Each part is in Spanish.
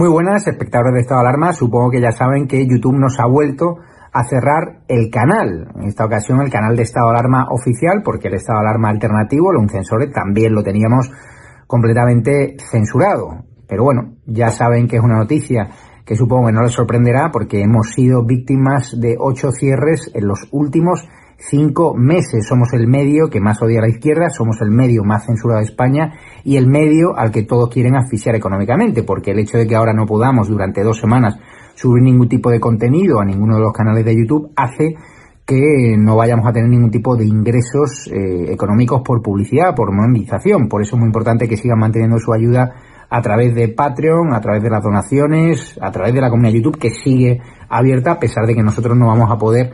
Muy buenas, espectadores de estado de alarma. Supongo que ya saben que YouTube nos ha vuelto a cerrar el canal. En esta ocasión el canal de estado de alarma oficial, porque el estado de alarma alternativo, el censores, también lo teníamos completamente censurado. Pero bueno, ya saben que es una noticia que supongo que no les sorprenderá porque hemos sido víctimas de ocho cierres en los últimos cinco meses. Somos el medio que más odia a la izquierda, somos el medio más censurado de España y el medio al que todos quieren asfixiar económicamente, porque el hecho de que ahora no podamos durante dos semanas subir ningún tipo de contenido a ninguno de los canales de YouTube hace que no vayamos a tener ningún tipo de ingresos eh, económicos por publicidad, por monetización. Por eso es muy importante que sigan manteniendo su ayuda a través de Patreon, a través de las donaciones, a través de la comunidad YouTube que sigue abierta a pesar de que nosotros no vamos a poder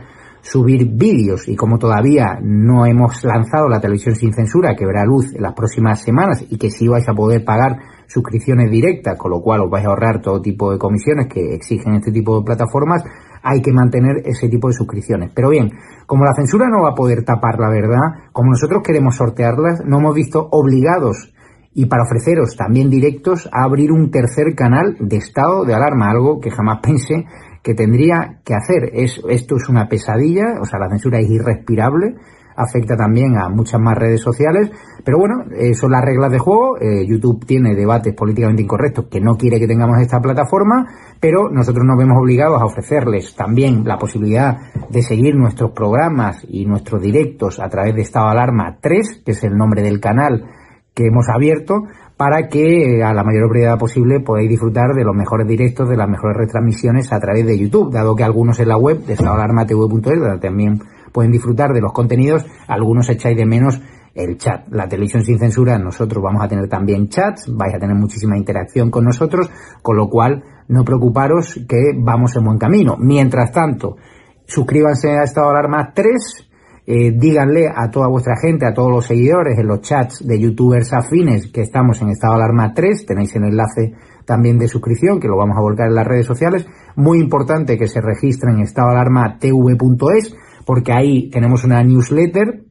subir vídeos y como todavía no hemos lanzado la televisión sin censura que verá luz las próximas semanas y que sí vais a poder pagar suscripciones directas, con lo cual os vais a ahorrar todo tipo de comisiones que exigen este tipo de plataformas, hay que mantener ese tipo de suscripciones. Pero bien, como la censura no va a poder tapar la verdad, como nosotros queremos sortearlas, no hemos visto obligados y para ofreceros también directos a abrir un tercer canal de estado de alarma, algo que jamás pensé que tendría que hacer. Es, esto es una pesadilla, o sea, la censura es irrespirable, afecta también a muchas más redes sociales, pero bueno, eh, son las reglas de juego. Eh, YouTube tiene debates políticamente incorrectos que no quiere que tengamos esta plataforma, pero nosotros nos vemos obligados a ofrecerles también la posibilidad de seguir nuestros programas y nuestros directos a través de Estado Alarma 3, que es el nombre del canal que hemos abierto, para que a la mayor brevedad posible podáis disfrutar de los mejores directos, de las mejores retransmisiones a través de YouTube, dado que algunos en la web de estadoalarmatv.es, también pueden disfrutar de los contenidos, algunos echáis de menos el chat, la televisión sin censura, nosotros vamos a tener también chats, vais a tener muchísima interacción con nosotros, con lo cual no preocuparos que vamos en buen camino. Mientras tanto, suscríbanse a Estado Alarma 3, eh, díganle a toda vuestra gente, a todos los seguidores en los chats de youtubers afines que estamos en estado alarma 3, tenéis el enlace también de suscripción que lo vamos a volcar en las redes sociales. Muy importante que se registren en estado de alarma tv.es porque ahí tenemos una newsletter,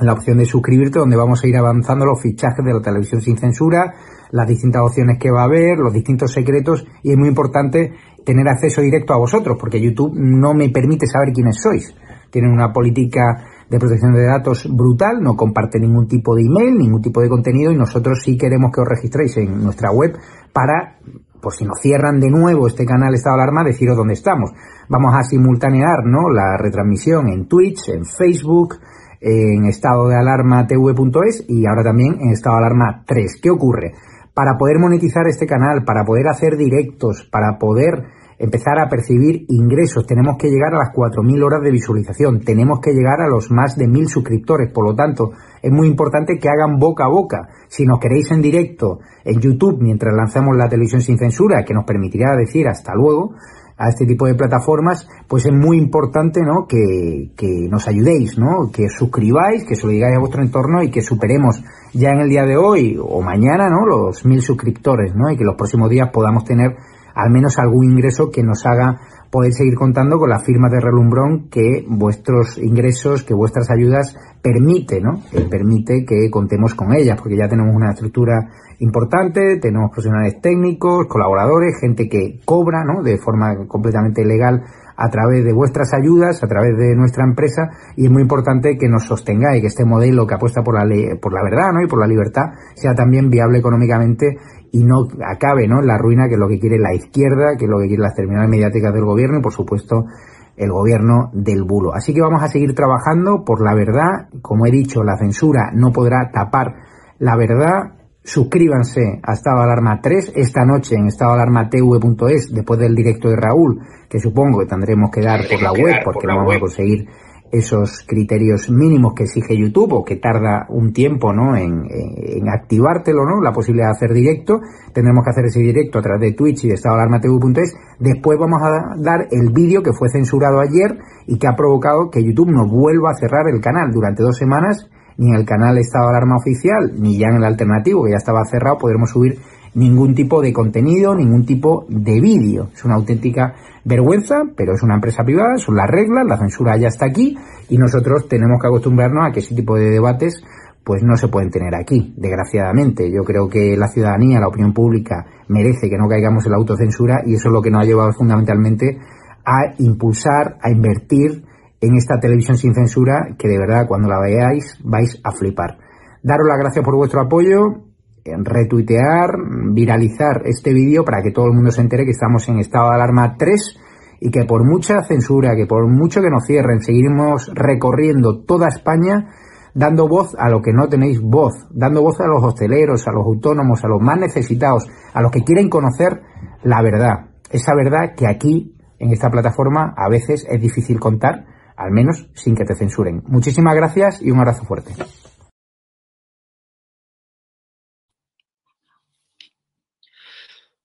la opción de suscribirte donde vamos a ir avanzando los fichajes de la televisión sin censura, las distintas opciones que va a haber, los distintos secretos y es muy importante tener acceso directo a vosotros porque YouTube no me permite saber quiénes sois. Tienen una política de protección de datos brutal, no comparte ningún tipo de email, ningún tipo de contenido y nosotros sí queremos que os registréis en nuestra web para, por si nos cierran de nuevo este canal Estado de Alarma, deciros dónde estamos. Vamos a simultanear ¿no? la retransmisión en Twitch, en Facebook, en estado de alarma tv.es y ahora también en estado de alarma 3. ¿Qué ocurre? Para poder monetizar este canal, para poder hacer directos, para poder empezar a percibir ingresos. Tenemos que llegar a las 4.000 horas de visualización. Tenemos que llegar a los más de 1.000 suscriptores. Por lo tanto, es muy importante que hagan boca a boca. Si nos queréis en directo en YouTube mientras lanzamos la televisión sin censura, que nos permitirá decir hasta luego, a este tipo de plataformas, pues es muy importante, ¿no? Que, que nos ayudéis, ¿no? Que suscribáis, que se lo digáis a vuestro entorno y que superemos ya en el día de hoy o mañana, ¿no? Los mil suscriptores, ¿no? Y que los próximos días podamos tener al menos algún ingreso que nos haga poder seguir contando con la firma de relumbrón que vuestros ingresos, que vuestras ayudas permite, ¿no? permite que contemos con ellas, porque ya tenemos una estructura importante, tenemos profesionales técnicos, colaboradores, gente que cobra, ¿no? De forma completamente legal a través de vuestras ayudas, a través de nuestra empresa, y es muy importante que nos sostengáis, que este modelo que apuesta por la ley, por la verdad, ¿no? Y por la libertad sea también viable económicamente y no acabe ¿no? la ruina que es lo que quiere la izquierda, que es lo que quiere las terminales mediáticas del gobierno y por supuesto el gobierno del bulo. Así que vamos a seguir trabajando por la verdad. Como he dicho, la censura no podrá tapar la verdad. Suscríbanse a Estado Alarma 3 esta noche en estadoalarmatv.es después del directo de Raúl, que supongo que tendremos que dar por la web porque lo vamos a conseguir esos criterios mínimos que exige YouTube o que tarda un tiempo ¿no? en, en, activártelo, ¿no? la posibilidad de hacer directo. Tendremos que hacer ese directo a través de Twitch y de estadoalarmatv.es. Después vamos a dar el vídeo que fue censurado ayer y que ha provocado que YouTube nos vuelva a cerrar el canal durante dos semanas. Ni en el canal Estado de Alarma Oficial, ni ya en el alternativo, que ya estaba cerrado, podremos subir ningún tipo de contenido, ningún tipo de vídeo. Es una auténtica vergüenza, pero es una empresa privada, son las reglas, la censura ya está aquí y nosotros tenemos que acostumbrarnos a que ese tipo de debates pues no se pueden tener aquí, desgraciadamente. Yo creo que la ciudadanía, la opinión pública, merece que no caigamos en la autocensura y eso es lo que nos ha llevado fundamentalmente a impulsar, a invertir en esta televisión sin censura que de verdad cuando la veáis vais a flipar. Daros las gracias por vuestro apoyo, retuitear, viralizar este vídeo para que todo el mundo se entere que estamos en estado de alarma 3 y que por mucha censura, que por mucho que nos cierren, seguiremos recorriendo toda España dando voz a lo que no tenéis voz, dando voz a los hosteleros, a los autónomos, a los más necesitados, a los que quieren conocer la verdad. Esa verdad que aquí, en esta plataforma, a veces es difícil contar, al menos sin que te censuren. Muchísimas gracias y un abrazo fuerte.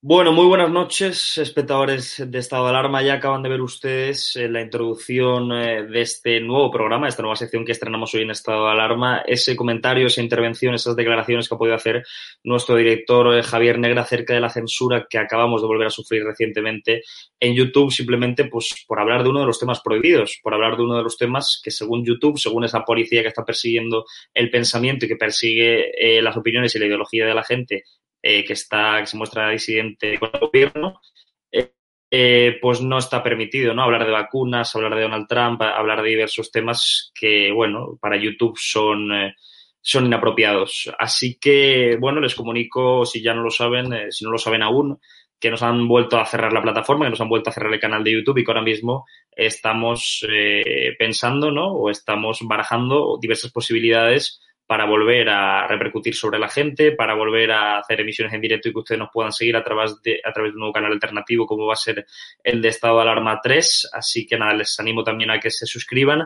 Bueno, muy buenas noches, espectadores de Estado de Alarma. Ya acaban de ver ustedes eh, la introducción eh, de este nuevo programa, esta nueva sección que estrenamos hoy en Estado de Alarma. Ese comentario, esa intervención, esas declaraciones que ha podido hacer nuestro director eh, Javier Negra acerca de la censura que acabamos de volver a sufrir recientemente en YouTube, simplemente pues, por hablar de uno de los temas prohibidos, por hablar de uno de los temas que según YouTube, según esa policía que está persiguiendo el pensamiento y que persigue las opiniones y la ideología de la gente, eh, que está, que se muestra disidente con el gobierno, eh, eh, pues no está permitido, ¿no? Hablar de vacunas, hablar de Donald Trump, hablar de diversos temas que, bueno, para YouTube son, son inapropiados. Así que, bueno, les comunico, si ya no lo saben, si no lo saben aún, que nos han vuelto a cerrar la plataforma, que nos han vuelto a cerrar el canal de YouTube y que ahora mismo estamos pensando, ¿no? O estamos barajando diversas posibilidades para volver a repercutir sobre la gente, para volver a hacer emisiones en directo y que ustedes nos puedan seguir a través de, a través de un nuevo canal alternativo como va a ser el de Estado de Alarma 3. Así que nada, les animo también a que se suscriban.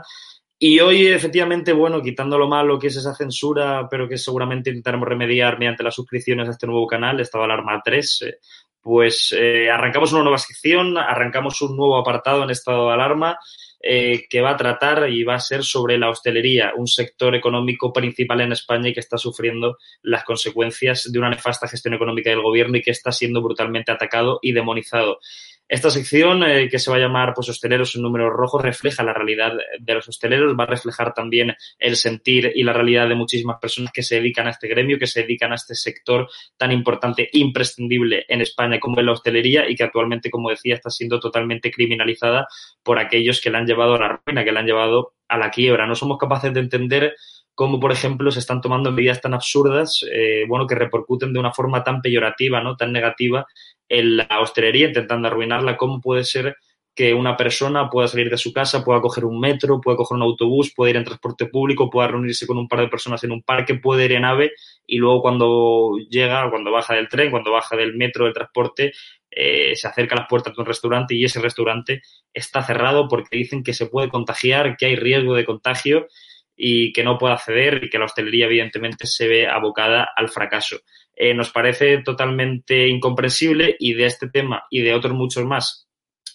Y hoy, efectivamente, bueno, quitando lo malo que es esa censura, pero que seguramente intentaremos remediar mediante las suscripciones a este nuevo canal, Estado de Alarma 3, eh, pues eh, arrancamos una nueva sección, arrancamos un nuevo apartado en Estado de Alarma eh, que va a tratar y va a ser sobre la hostelería, un sector económico principal en España y que está sufriendo las consecuencias de una nefasta gestión económica del gobierno y que está siendo brutalmente atacado y demonizado. Esta sección, eh, que se va a llamar pues, Hosteleros en números rojos, refleja la realidad de los hosteleros, va a reflejar también el sentir y la realidad de muchísimas personas que se dedican a este gremio, que se dedican a este sector tan importante, imprescindible en España como es la hostelería y que actualmente, como decía, está siendo totalmente criminalizada por aquellos que la han llevado a la ruina, que la han llevado a la quiebra. No somos capaces de entender cómo, por ejemplo, se están tomando medidas tan absurdas, eh, bueno, que repercuten de una forma tan peyorativa, ¿no? Tan negativa en la hostelería, intentando arruinarla, cómo puede ser que una persona pueda salir de su casa, pueda coger un metro, pueda coger un autobús, pueda ir en transporte público, pueda reunirse con un par de personas en un parque, puede ir en ave y luego cuando llega, cuando baja del tren, cuando baja del metro, del transporte, eh, se acerca a las puertas de un restaurante y ese restaurante está cerrado porque dicen que se puede contagiar, que hay riesgo de contagio y que no puede acceder y que la hostelería evidentemente se ve abocada al fracaso. Eh, nos parece totalmente incomprensible y de este tema y de otros muchos más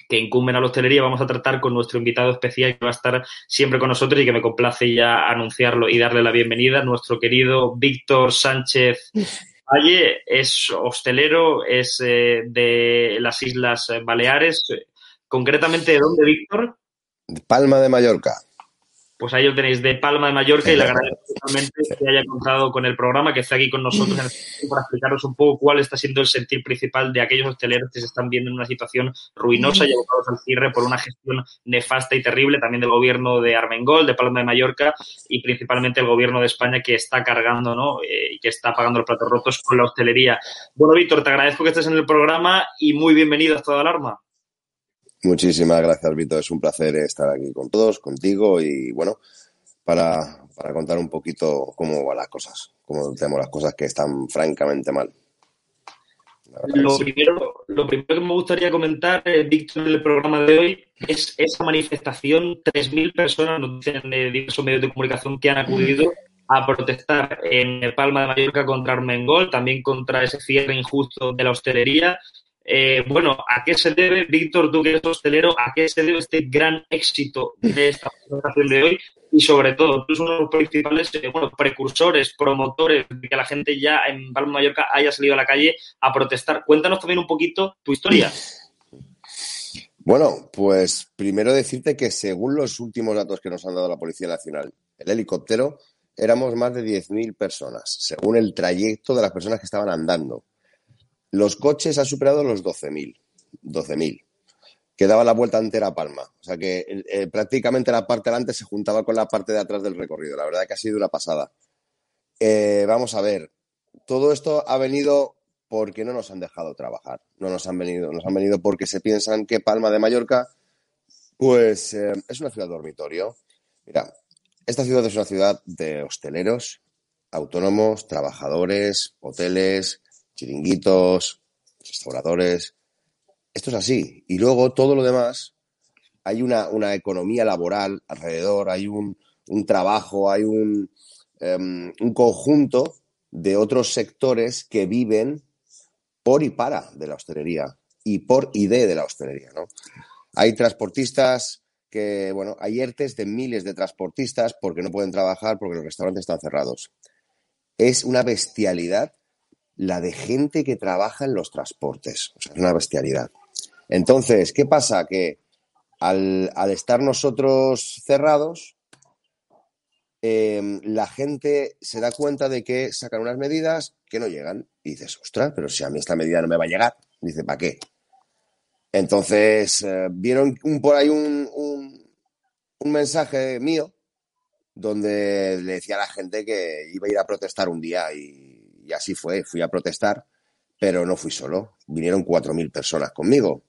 que incumben a la hostelería vamos a tratar con nuestro invitado especial que va a estar siempre con nosotros y que me complace ya anunciarlo y darle la bienvenida, nuestro querido Víctor Sánchez Valle, es hostelero, es eh, de las Islas Baleares, concretamente ¿de dónde, Víctor? Palma de Mallorca pues ahí lo tenéis de Palma de Mallorca y le agradezco totalmente que haya contado con el programa, que esté aquí con nosotros para explicaros un poco cuál está siendo el sentir principal de aquellos hosteleros que se están viendo en una situación ruinosa y abocados al cierre por una gestión nefasta y terrible también del gobierno de Armengol, de Palma de Mallorca y principalmente el gobierno de España que está cargando ¿no? Eh, y que está pagando los platos rotos con la hostelería. Bueno, Víctor, te agradezco que estés en el programa y muy bienvenido a Estado Alarma. Muchísimas gracias, Víctor. Es un placer estar aquí con todos, contigo y bueno, para, para contar un poquito cómo van las cosas, cómo tenemos las cosas que están francamente mal. Lo primero, lo primero que me gustaría comentar, eh, Víctor, en el programa de hoy es esa manifestación. 3.000 personas, nos dicen de diversos medios de comunicación que han acudido a protestar en Palma de Mallorca contra Armengol, también contra ese cierre injusto de la hostelería eh, bueno, ¿a qué se debe, Víctor, tú que eres hostelero, a qué se debe este gran éxito de esta presentación de hoy? Y sobre todo, tú eres uno de los principales eh, bueno, precursores, promotores de que la gente ya en Palma Mallorca haya salido a la calle a protestar. Cuéntanos también un poquito tu historia. Bueno, pues primero decirte que según los últimos datos que nos han dado la Policía Nacional, el helicóptero éramos más de 10.000 personas, según el trayecto de las personas que estaban andando. Los coches han superado los 12.000. 12.000. Que daba la vuelta entera a Palma. O sea que eh, prácticamente la parte delante se juntaba con la parte de atrás del recorrido. La verdad que ha sido una pasada. Eh, vamos a ver. Todo esto ha venido porque no nos han dejado trabajar. No nos han venido, nos han venido porque se piensan que Palma de Mallorca, pues eh, es una ciudad dormitorio. Mira, esta ciudad es una ciudad de hosteleros, autónomos, trabajadores, hoteles, chiringuitos, restauradores. Esto es así. Y luego todo lo demás, hay una, una economía laboral alrededor, hay un, un trabajo, hay un, um, un conjunto de otros sectores que viven por y para de la hostelería y por y de, de la hostelería, ¿no? Hay transportistas que, bueno, hay ERTES de miles de transportistas porque no pueden trabajar porque los restaurantes están cerrados. Es una bestialidad la de gente que trabaja en los transportes. O sea, es una bestialidad. Entonces, ¿qué pasa? Que al, estar nosotros cerrados, eh, la gente se da cuenta de que sacan unas medidas que no llegan. Y dices, ostras, pero si a mí esta medida no me va a llegar. Dice, ¿para qué? Entonces, eh, vieron un, por ahí un, un, un, mensaje mío donde le decía a la gente que iba a ir a protestar un día y, y así fue. Fui a protestar, pero no fui solo. Vinieron 4.000 personas conmigo.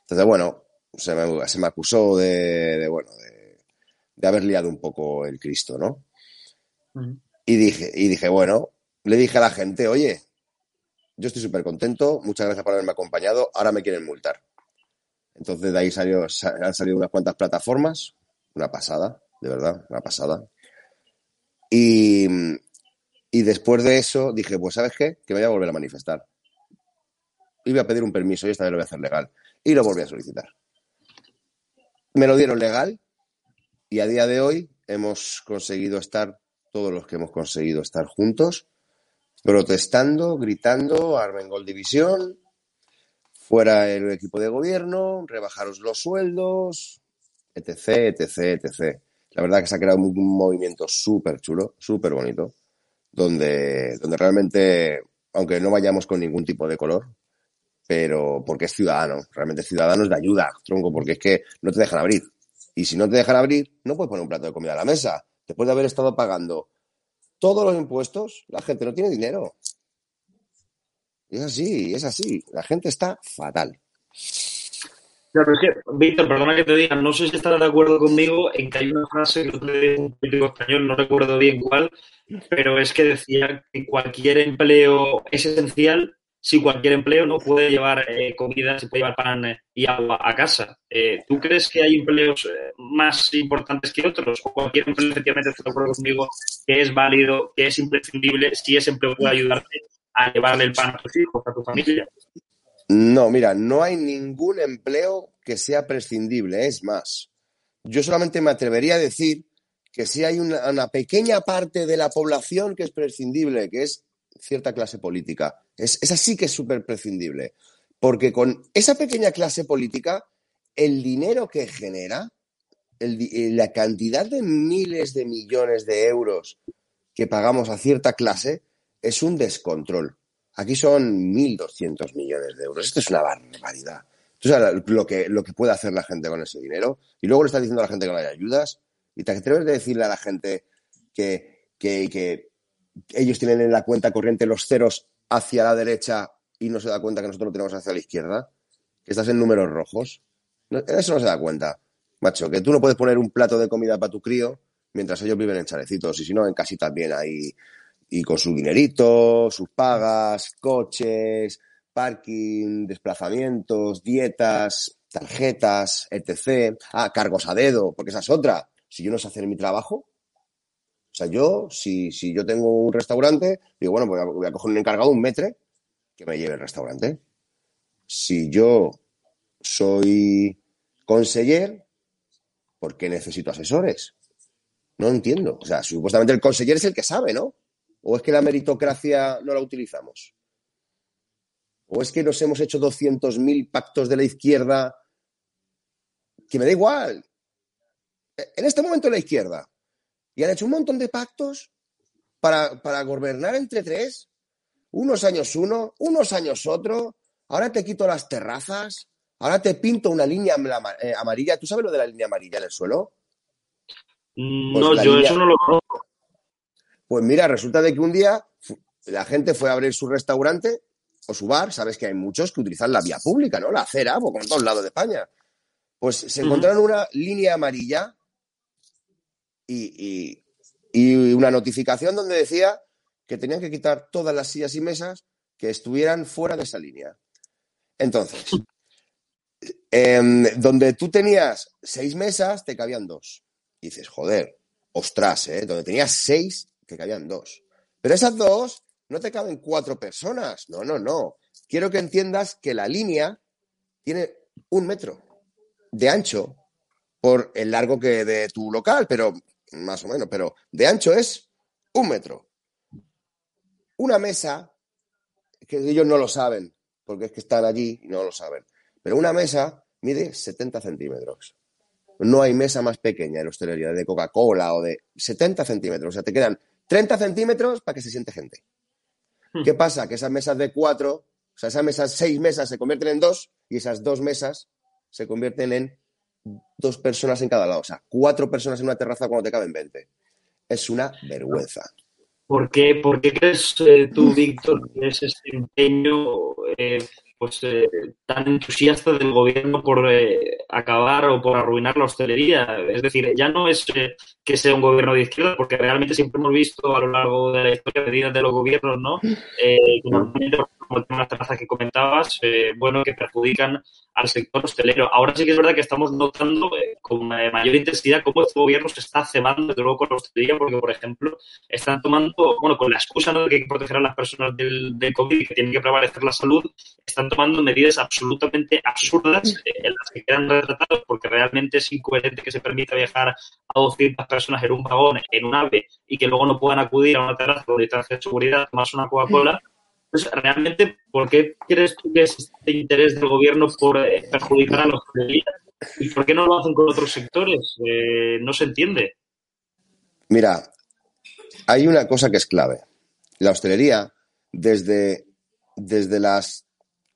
Entonces, bueno, se me, se me acusó de, de bueno, de, de haber liado un poco el Cristo, ¿no? Uh -huh. Y dije, y dije, bueno, le dije a la gente, oye, yo estoy súper contento, muchas gracias por haberme acompañado, ahora me quieren multar. Entonces de ahí salió, han salido unas cuantas plataformas, una pasada, de verdad, una pasada. Y, y después de eso dije, pues ¿sabes qué? Que me voy a volver a manifestar. Y voy a pedir un permiso y esta vez lo voy a hacer legal. Y lo volví a solicitar. Me lo dieron legal y a día de hoy hemos conseguido estar, todos los que hemos conseguido estar juntos, protestando, gritando, Armengol División, fuera el equipo de gobierno, rebajaros los sueldos, etc, etc, etc. La verdad que se ha creado un, un movimiento súper chulo, súper bonito, donde, donde realmente, aunque no vayamos con ningún tipo de color, pero porque es ciudadano, realmente ciudadanos de ayuda, tronco, porque es que no te dejan abrir. Y si no te dejan abrir, no puedes poner un plato de comida a la mesa. Después de haber estado pagando todos los impuestos, la gente no tiene dinero. Y es así, es así. La gente está fatal. Víctor, perdona que te diga, no sé si estarás de acuerdo conmigo en que hay una frase que de un político español, no recuerdo bien cuál, pero es que decía que cualquier empleo es esencial si cualquier empleo no puede llevar eh, comida, se puede llevar pan eh, y agua a casa. Eh, ¿Tú crees que hay empleos más importantes que otros? ¿O cualquier empleo, efectivamente, estoy de acuerdo conmigo, que es válido, que es imprescindible, si ese empleo puede ayudarte a llevarle el pan a tus hijos, a tu familia? No, mira, no hay ningún empleo que sea prescindible. Es más, yo solamente me atrevería a decir que sí hay una, pequeña parte de la población que es prescindible, que es cierta clase política. Es, es así que es súper prescindible. Porque con esa pequeña clase política, el dinero que genera, el, la cantidad de miles de millones de euros que pagamos a cierta clase, es un descontrol. Aquí son 1.200 millones de euros. Esto es una barbaridad. Entonces, lo que, lo que puede hacer la gente con ese dinero, y luego le está diciendo a la gente que no hay ayudas, y te atreves de decirle a la gente que, que, que ellos tienen en la cuenta corriente los ceros hacia la derecha y no se da cuenta que nosotros lo tenemos hacia la izquierda, que estás en números rojos. No, eso no se da cuenta, macho, que tú no puedes poner un plato de comida para tu crío mientras ellos viven en chalecitos y si no en casi también ahí y con su dinerito, sus pagas, coches, parking, desplazamientos, dietas, tarjetas, etc. Ah, cargos a dedo, porque esa es otra. Si yo no sé hacer mi trabajo, o sea, yo, si, si yo tengo un restaurante, digo, bueno, pues voy a coger un encargado, un metre, que me lleve el restaurante. Si yo soy conseller, ¿por qué necesito asesores? No entiendo. O sea, supuestamente el conseller es el que sabe, ¿no? ¿O es que la meritocracia no la utilizamos? ¿O es que nos hemos hecho 200.000 pactos de la izquierda? Que me da igual. En este momento la izquierda. Y han hecho un montón de pactos para, para gobernar entre tres, unos años uno, unos años otro, ahora te quito las terrazas, ahora te pinto una línea eh, amarilla. ¿Tú sabes lo de la línea amarilla en el suelo? Mm, pues no, yo eso no lo conozco. Pues mira, resulta de que un día la gente fue a abrir su restaurante o su bar, sabes que hay muchos que utilizan la vía pública, ¿no? La acera, pues, como en todos lados de España. Pues se encontraron una línea amarilla y, una notificación donde decía que tenían que quitar todas las sillas y mesas que estuvieran fuera de esa línea. Entonces, em, donde tú tenías seis mesas, te cabían dos. Y dices, joder, ostras, ¿eh? Donde tenías seis, te cabían dos. Pero esas dos no te caben cuatro personas. No, no, no. Quiero que entiendas que la línea tiene un metro de ancho por el largo que de tu local, pero más o menos, pero de ancho es un metro. Una mesa, que ellos no lo saben, porque es que están allí y no lo saben, pero una mesa mide 70 centímetros. No hay mesa más pequeña en hostelería de Coca-Cola o de 70 centímetros. O sea, te quedan 30 centímetros para que se siente gente. Hmm. ¿Qué pasa? Que esas mesas de cuatro, o sea, esas mesas, seis mesas se convierten en dos y esas dos mesas se convierten en dos personas en cada lado. O sea, cuatro personas en una terraza cuando te caben 20. Es una vergüenza. ¿Por qué, por qué crees eh, tú, Víctor, que es este empeño eh, pues, eh, tan entusiasta del gobierno por eh, acabar o por arruinar la hostelería. Es decir, ya no es eh, que sea un gobierno de izquierda, porque realmente siempre hemos visto a lo largo de la historia medidas de los gobiernos, ¿no? que normalmente, como las terrazas que comentabas, bueno, que perjudican al sector hostelero. Ahora sí que es verdad que estamos notando con mayor intensidad cómo este gobierno se está cebando, desde luego, con la hostelería, porque, por ejemplo, están tomando, bueno, con la excusa ¿no? de que hay que proteger a las personas del, del COVID y que tienen que prevalecer la salud, están tomando medidas absolutamente absurdas eh, en las que quedan retratados porque realmente es incoherente que se permita viajar a 200 personas en un vagón, en un ave, y que luego no puedan acudir a una terraza con distancia de seguridad, más una Coca-Cola. Pues realmente, ¿por qué crees tú que es este interés del gobierno por eh, perjudicar a los hostelería? ¿Y por qué no lo hacen con otros sectores? Eh, no se entiende. Mira, hay una cosa que es clave. La hostelería, desde, desde las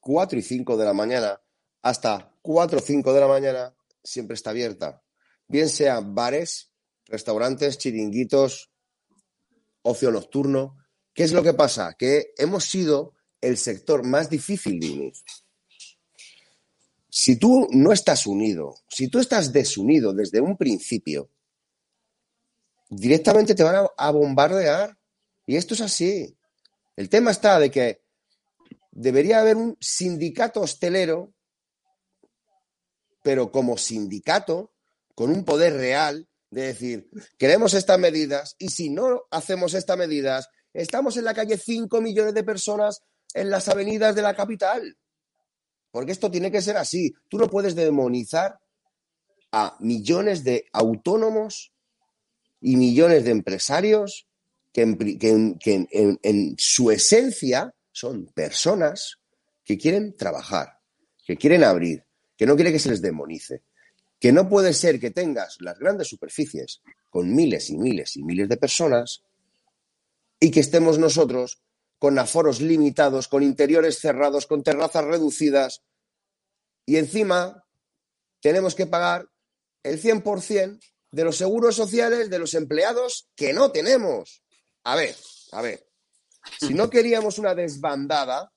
4 y 5 de la mañana hasta 4 o 5 de la mañana siempre está abierta. Bien sean bares, restaurantes, chiringuitos, ocio nocturno. ¿Qué es lo que pasa? Que hemos sido el sector más difícil de unir. Si tú no estás unido, si tú estás desunido desde un principio, directamente te van a, bombardear. Y esto es así. El tema está de que debería haber un sindicato hostelero, pero como sindicato, con un poder real de decir, queremos estas medidas y si no hacemos estas medidas, estamos en la calle 5 millones de personas en las avenidas de la capital. Porque esto tiene que ser así. Tú no puedes demonizar a millones de autónomos y millones de empresarios que en su esencia son personas que quieren trabajar, que quieren abrir, que no quieren que se les demonice. Que no puede ser que tengas las grandes superficies con miles y miles y miles de personas y que estemos nosotros con aforos limitados, con interiores cerrados, con terrazas reducidas y encima tenemos que pagar el 100% de los seguros sociales de los empleados que no tenemos. A ver, a ver, si no queríamos una desbandada,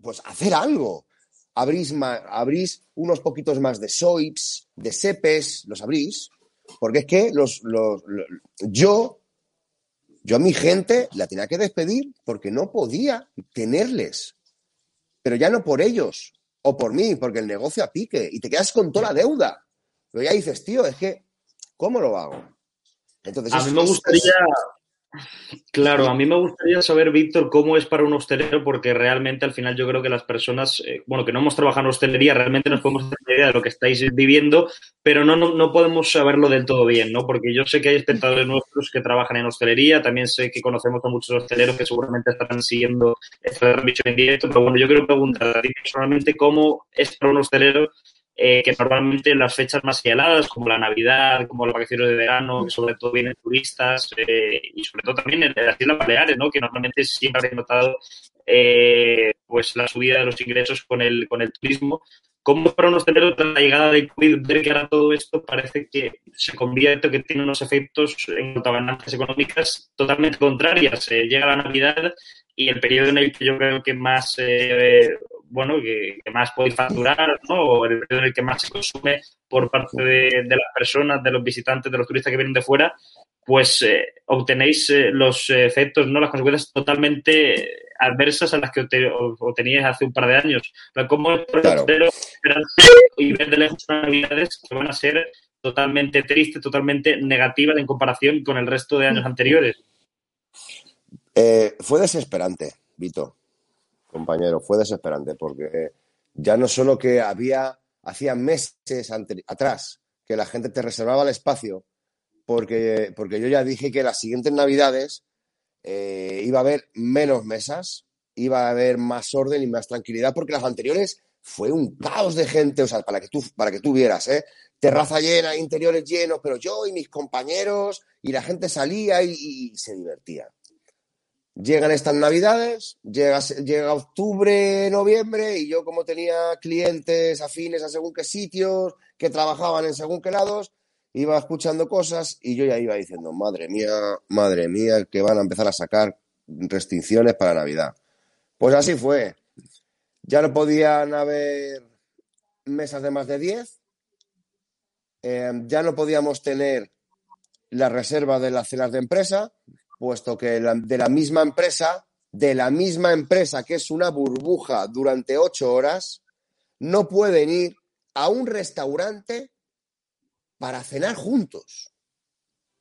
pues hacer algo. Abrís, abrís unos poquitos más de SOIPs, de SEPES, los abrís, porque es que los, yo, yo a mi gente la tenía que despedir porque no podía tenerles. Pero ya no por ellos o por mí, porque el negocio a pique y te quedas con toda la deuda. Pero ya dices, tío, es que, ¿cómo lo hago? Entonces, a mí me gustaría, Claro, a mí me gustaría saber, Víctor, cómo es para un hostelero, porque realmente al final yo creo que las personas, eh, bueno, que no hemos trabajado en hostelería, realmente nos podemos hacer idea de lo que estáis viviendo, pero no, no, podemos saberlo del todo bien, ¿no? Porque yo sé que hay espectadores nuestros que trabajan en hostelería, también sé que conocemos a muchos hosteleros que seguramente estarán siguiendo esta transmisión en directo, pero bueno, yo quiero preguntar a ti personalmente cómo es para un hostelero eh, que normalmente las fechas más señaladas, como la Navidad, como las vacaciones de verano, que sobre todo vienen turistas, eh, y sobre todo también en las Islas Baleares, ¿no? que normalmente siempre habéis notado eh, pues la subida de los ingresos con el, con el turismo. ¿Cómo para unos tener la llegada de COVID, ver que ahora todo esto parece que se convierte, que tiene unos efectos en cuanto a ganancias económicas totalmente contrarias? llega la Navidad y el periodo en el que yo creo que más bueno, que, más podéis facturar, ¿no? O el periodo en el que más se consume por parte de, las personas, de los visitantes, de los turistas que vienen de fuera, pues eh, obtenéis eh, los efectos, ¿no? Las consecuencias totalmente adversas a las que teníais hace un par de años. ¿Cómo es claro. y ver de lejos navidades que van a ser totalmente tristes, totalmente negativas en comparación con el resto de años anteriores? Eh, fue desesperante, Vito compañero, fue desesperante porque ya no solo que había, hacía meses atrás que la gente te reservaba el espacio, porque, porque yo ya dije que las siguientes navidades eh, iba a haber menos mesas, iba a haber más orden y más tranquilidad, porque las anteriores fue un caos de gente, o sea, para que tú, para que tú vieras, ¿eh? Terraza llena, interiores llenos, pero yo y mis compañeros, y la gente salía y se divertía. Llegan estas navidades, llega, octubre, noviembre, y yo como tenía clientes afines a según qué sitios, que trabajaban en según qué lados, iba escuchando cosas y yo ya iba diciendo, madre mía, madre mía, que van a empezar a sacar restricciones para Navidad. Pues así fue. Ya no podían haber mesas de más de 10, eh, ya no podíamos tener la reserva de las cenas de empresa, puesto que de la misma empresa, de la misma empresa que es una burbuja durante ocho horas, no pueden ir a un restaurante para cenar juntos.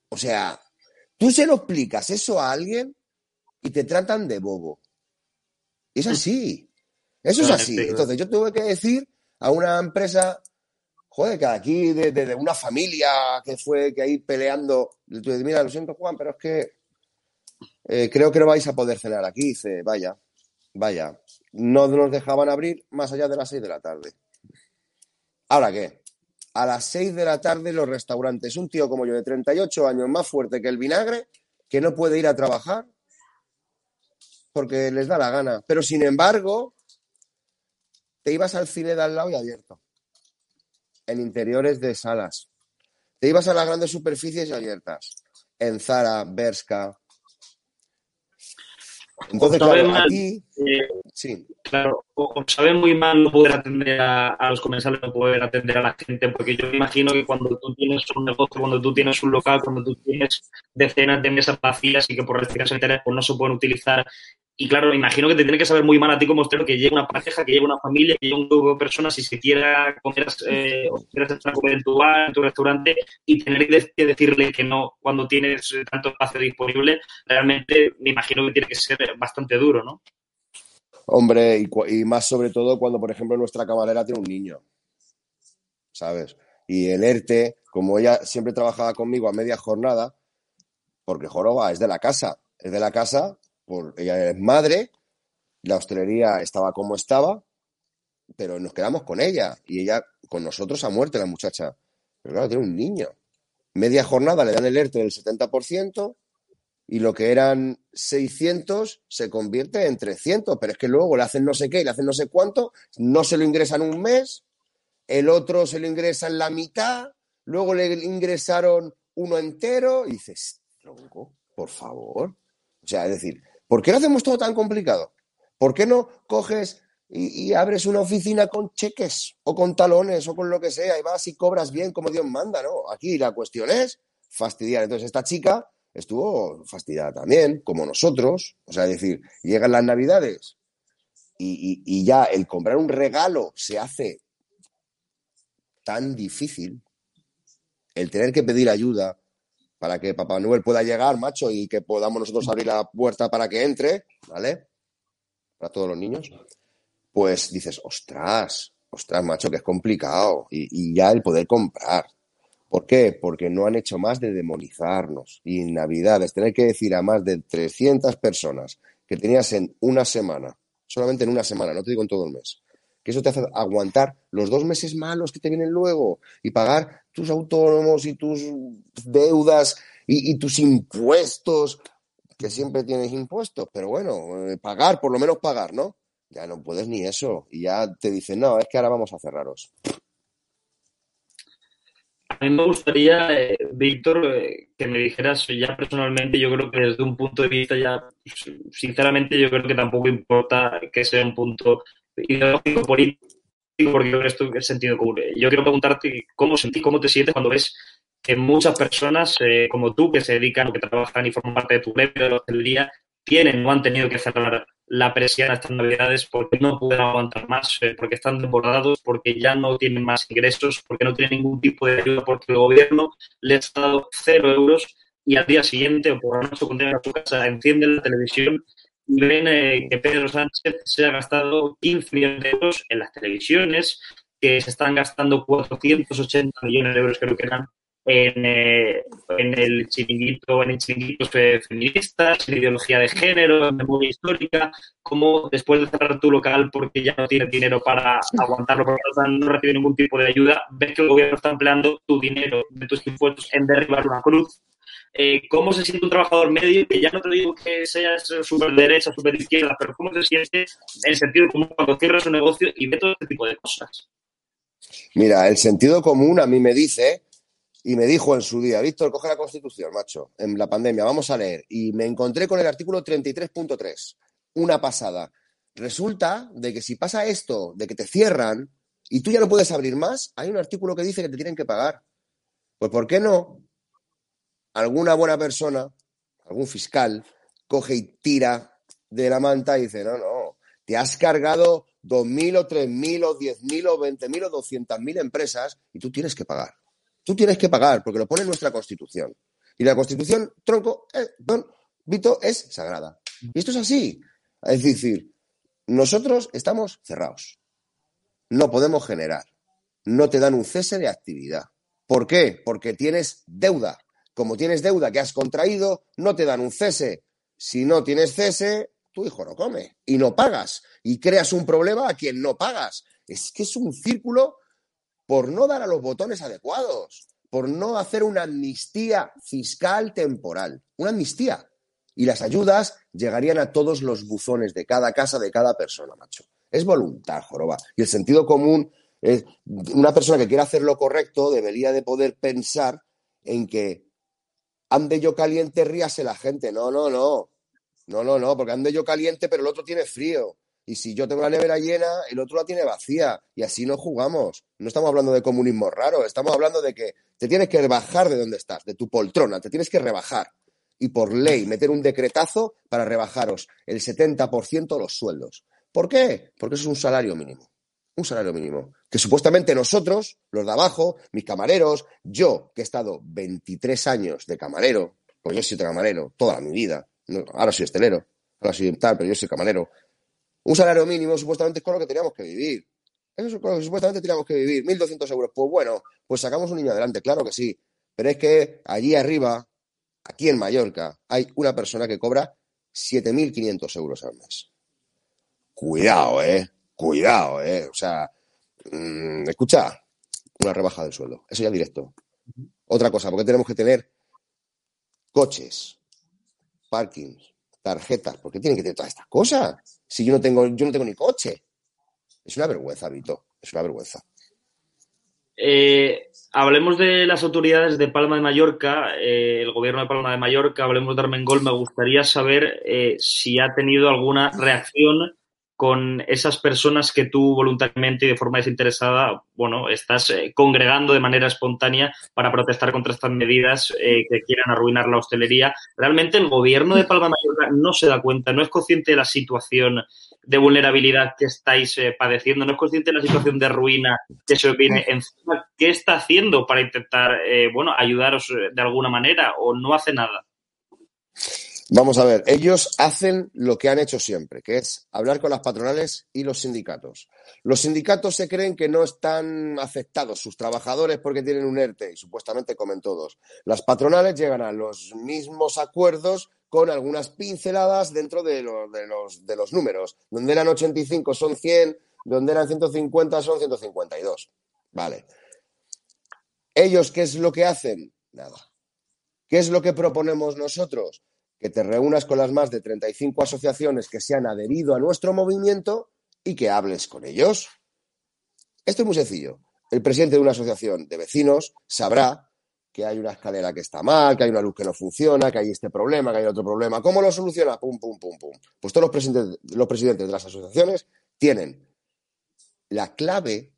O sea, tú se lo explicas eso a alguien y te tratan de bobo. Es así. Eso es así. Entonces yo tuve que decir a una empresa, joder, que aquí de, una familia que fue que ahí peleando, mira, lo siento Juan, pero es que eh, creo que no vais a poder cenar aquí. Dice, vaya, vaya. No nos dejaban abrir más allá de las 6 de la tarde. ¿Ahora qué? A las 6 de la tarde los restaurantes, un tío como yo de 38 años, más fuerte que el vinagre, que no puede ir a trabajar porque les da la gana. Pero sin embargo, te ibas al cine de al lado y abierto. En interiores de salas. Te ibas a las grandes superficies abiertas. En Zara, Berska, entonces, claro, aquí, eh, sí. Claro, o, sabe muy mal no poder atender a, los comensales, no poder atender a la gente, porque yo imagino que cuando tú tienes un negocio, cuando tú tienes un local, cuando tú tienes decenas de mesas vacías y que por restricciones sanitarias pues no se pueden utilizar y claro, me imagino que te tiene que saber muy mal a ti como hostelero que llegue una pareja, que llegue una familia, que llegue un grupo de personas y se quiera comer, eh, o quieras comer en tu bar, en tu restaurante y tener que decirle que no cuando tienes eh, tanto espacio disponible, realmente me imagino que tiene que ser bastante duro, ¿no? Hombre, y, más sobre todo cuando, por ejemplo, nuestra camarera tiene un niño, ¿sabes? Y el ERTE, como ella siempre trabajaba conmigo a media jornada, porque Joroba es de la casa, es de la casa ella es madre, la hostelería estaba como estaba, pero nos quedamos con ella y ella con nosotros a muerte, la muchacha. Pero claro, tiene un niño. Media jornada le dan el ERTE del 70% y lo que eran 600 se convierte en 300, pero es que luego le hacen no sé qué y le hacen no sé cuánto, no se lo ingresan un mes, el otro se lo ingresan la mitad, luego le ingresaron uno entero y dices, tronco, por favor. O sea, es decir, ¿Por qué hacemos todo tan complicado? ¿Por qué no coges y, abres una oficina con cheques o con talones o con lo que sea y vas y cobras bien como Dios manda, ¿no? Aquí la cuestión es fastidiar. Entonces esta chica estuvo fastidiada también, como nosotros. O sea, es decir, llegan las navidades y ya el comprar un regalo se hace tan difícil, el tener que pedir ayuda, para que Papá Noel pueda llegar, macho, y que podamos nosotros abrir la puerta para que entre, ¿vale? Para todos los niños. Pues dices, ostras, ostras, macho, que es complicado. Y, ya el poder comprar. ¿Por qué? Porque no han hecho más de demonizarnos. Y en Navidades, tener que decir a más de 300 personas que tenías en una semana, solamente en una semana, no te digo en todo el mes, que eso te hace aguantar los dos meses malos que te vienen luego y pagar tus autónomos y tus deudas y, tus impuestos, que siempre tienes impuestos, pero bueno, eh, pagar, por lo menos pagar, ¿no? Ya no puedes ni eso y ya te dicen, no, es que ahora vamos a cerraros. A mí me gustaría, eh, Víctor, eh, que me dijeras ya personalmente, yo creo que desde un punto de vista ya, sinceramente, yo creo que tampoco importa que sea un punto ideológico, político, porque esto es sentido común. Yo quiero preguntarte cómo sentí, cómo te sientes cuando ves que muchas personas eh, como tú, que se dedican o que trabajan y forman parte de tu gremio de la tienen o han tenido que cerrar la presión a estas navidades porque no pueden aguantar más, eh, porque están desbordados, porque ya no tienen más ingresos, porque no tienen ningún tipo de ayuda, porque el gobierno les ha dado cero euros y al día siguiente o por la noche cuando llegan a su casa encienden la televisión ven eh, que Pedro Sánchez se ha gastado 15 millones de euros en las televisiones, que se están gastando 480 millones de euros, creo que eran, en, eh, en el chiringuito, en chiringuitos feministas, en ideología de género, en memoria histórica, como después de cerrar tu local porque ya no tienes dinero para aguantarlo, porque no recibe ningún tipo de ayuda, ves que el gobierno está empleando tu dinero de tus impuestos en derribar una cruz. Eh, ¿Cómo se siente un trabajador medio? Que ya no te digo que seas súper derecha, súper izquierda, pero ¿cómo se siente en sentido común cuando cierras un negocio y ves todo este tipo de cosas? Mira, el sentido común a mí me dice y me dijo en su día, Víctor, coge la Constitución, macho, en la pandemia, vamos a leer. Y me encontré con el artículo 33.3, una pasada. Resulta de que si pasa esto, de que te cierran y tú ya no puedes abrir más, hay un artículo que dice que te tienen que pagar. Pues ¿por qué no? Alguna buena persona, algún fiscal, coge y tira de la manta y dice, no, no, te has cargado 2.000 o 3.000 o 10.000 o 20.000 o 200.000 empresas y tú tienes que pagar. Tú tienes que pagar porque lo pone nuestra Constitución. Y la Constitución, tronco, eh, don Vito, es sagrada. Y esto es así. Es decir, nosotros estamos cerrados. No podemos generar. No te dan un cese de actividad. ¿Por qué? Porque tienes deuda. Como tienes deuda que has contraído, no te dan un cese. Si no tienes cese, tu hijo no come y no pagas. Y creas un problema a quien no pagas. Es que es un círculo por no dar a los botones adecuados, por no hacer una amnistía fiscal temporal, una amnistía. Y las ayudas llegarían a todos los buzones de cada casa, de cada persona, macho. Es voluntad, joroba. Y el sentido común, es, una persona que quiera hacer lo correcto debería de poder pensar en que ande yo caliente, ríase la gente. No, no, no. No, no, no, porque ande yo caliente, pero el otro tiene frío. Y si yo tengo la nevera llena, el otro la tiene vacía. Y así no jugamos. No estamos hablando de comunismo raro, estamos hablando de que te tienes que bajar de donde estás, de tu poltrona, te tienes que rebajar. Y por ley meter un decretazo para rebajaros el 70% los sueldos. ¿Por qué? Porque eso es un salario mínimo. Un salario mínimo. Que supuestamente nosotros, los de abajo, mis camareros, yo, que he estado 23 años de camarero, pues yo soy camarero toda mi vida, ahora soy estelero, ahora soy tal, pero yo soy camarero, un salario mínimo supuestamente es con lo que teníamos que vivir. Eso es con lo que supuestamente teníamos que vivir. 1.200 euros. Pues bueno, pues sacamos un niño adelante, claro que sí. Pero es que allí arriba, aquí en Mallorca, hay una persona que cobra 7.500 euros al mes. Cuidado, ¿eh? Cuidado, ¿eh? O sea, mm, escucha, una rebaja del sueldo. Eso ya directo. Otra cosa, porque tenemos que tener coches, parkings, tarjetas, porque tienen que tener todas estas cosas. Si yo no tengo, yo no tengo ni coche. Es una vergüenza, Vito. Es una vergüenza. Eh, hablemos de las autoridades de Palma de Mallorca, eh, el gobierno de Palma de Mallorca, hablemos de Armengol. Me gustaría saber eh, si ha tenido alguna reacción con esas personas que tú voluntariamente y de forma desinteresada, bueno, estás eh, congregando de manera espontánea para protestar contra estas medidas eh, que quieran arruinar la hostelería. Realmente el gobierno de Palma Mallorca no se da cuenta, no es consciente de la situación de vulnerabilidad que estáis eh, padeciendo, no es consciente de la situación de ruina que se viene encima. ¿Qué está haciendo para intentar, bueno, ayudaros de alguna manera o no hace nada? Vamos a ver, ellos hacen lo que han hecho siempre, que es hablar con las patronales y los sindicatos. Los sindicatos se creen que no están afectados sus trabajadores porque tienen un ERTE y supuestamente comen todos. Las patronales llegan a los mismos acuerdos con algunas pinceladas dentro de, los, de, los, de los números. Donde eran 85 son 100, donde eran 150 son 152. Vale. ¿Ellos qué es lo que hacen? Nada. ¿Qué es lo que proponemos nosotros? Que te reúnas con las más de 35 asociaciones que se han adherido a nuestro movimiento y que hables con ellos. Esto es muy sencillo. El presidente de una asociación de vecinos sabrá que hay una escalera que está mal, que hay una luz que no funciona, que hay este problema, que hay otro problema. ¿Cómo lo soluciona? Pum, pum, pum, pum. Pues todos los presidentes, los presidentes de las asociaciones tienen la clave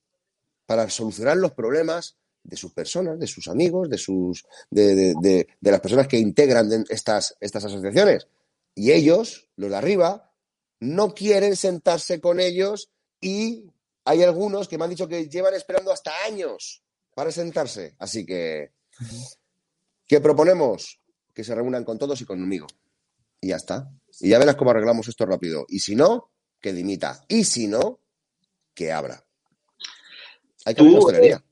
para solucionar los problemas de sus personas, de sus amigos, de sus de, de, de, las personas que integran estas, estas asociaciones. Y ellos, los de arriba, no quieren sentarse con ellos y hay algunos que me han dicho que llevan esperando hasta años para sentarse. Así que, ¿qué proponemos? Que se reúnan con todos y conmigo. Y ya está. Y ya verás cómo arreglamos esto rápido. Y si no, que dimita. Y si no, que abra. Hay que abrir hostelería.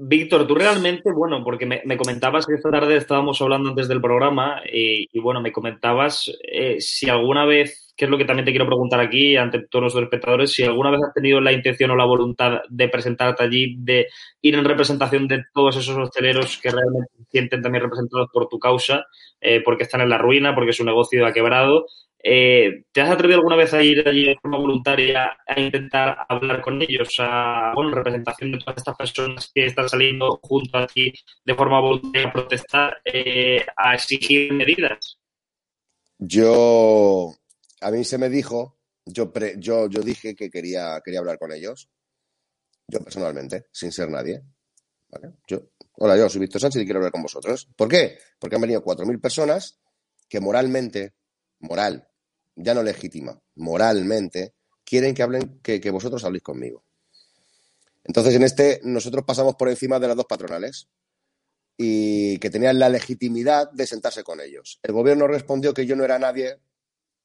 Víctor, tú realmente, bueno, porque me, me, comentabas que esta tarde estábamos hablando antes del programa y, y bueno, me comentabas eh, si alguna vez, que es lo que también te quiero preguntar aquí ante todos los espectadores, si alguna vez has tenido la intención o la voluntad de presentarte allí, de ir en representación de todos esos hosteleros que realmente se sienten también representados por tu causa, eh, porque están en la ruina, porque su negocio ha quebrado eh, ¿Te has atrevido alguna vez a ir allí de forma voluntaria a intentar hablar con ellos, a, bueno, en representación de todas estas personas que están saliendo junto a ti de forma voluntaria a protestar, eh, a exigir medidas? Yo, a mí se me dijo, yo, pre, yo, yo dije que quería, quería hablar con ellos, yo personalmente, sin ser nadie. ¿vale? Yo, hola, yo soy Víctor Sánchez y quiero hablar con vosotros. ¿Por qué? Porque han venido 4.000 personas que moralmente moral, ya no legítima, moralmente, quieren que hablen, que, que, vosotros habléis conmigo. Entonces, en este, nosotros pasamos por encima de las dos patronales y que tenían la legitimidad de sentarse con ellos. El gobierno respondió que yo no era nadie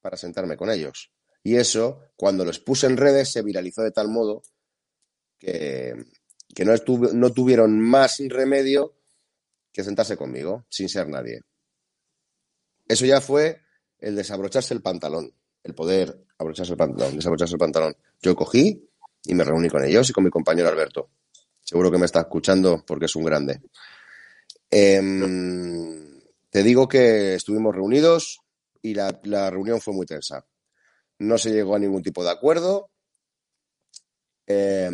para sentarme con ellos. Y eso, cuando los puse en redes, se viralizó de tal modo que, que no, no tuvieron más remedio que sentarse conmigo, sin ser nadie. Eso ya fue el desabrocharse el pantalón, el poder abrocharse el pantalón, desabrocharse el pantalón. Yo cogí y me reuní con ellos y con mi compañero Alberto. Seguro que me está escuchando porque es un grande. Eh, te digo que estuvimos reunidos y la, reunión fue muy tensa. No se llegó a ningún tipo de acuerdo eh,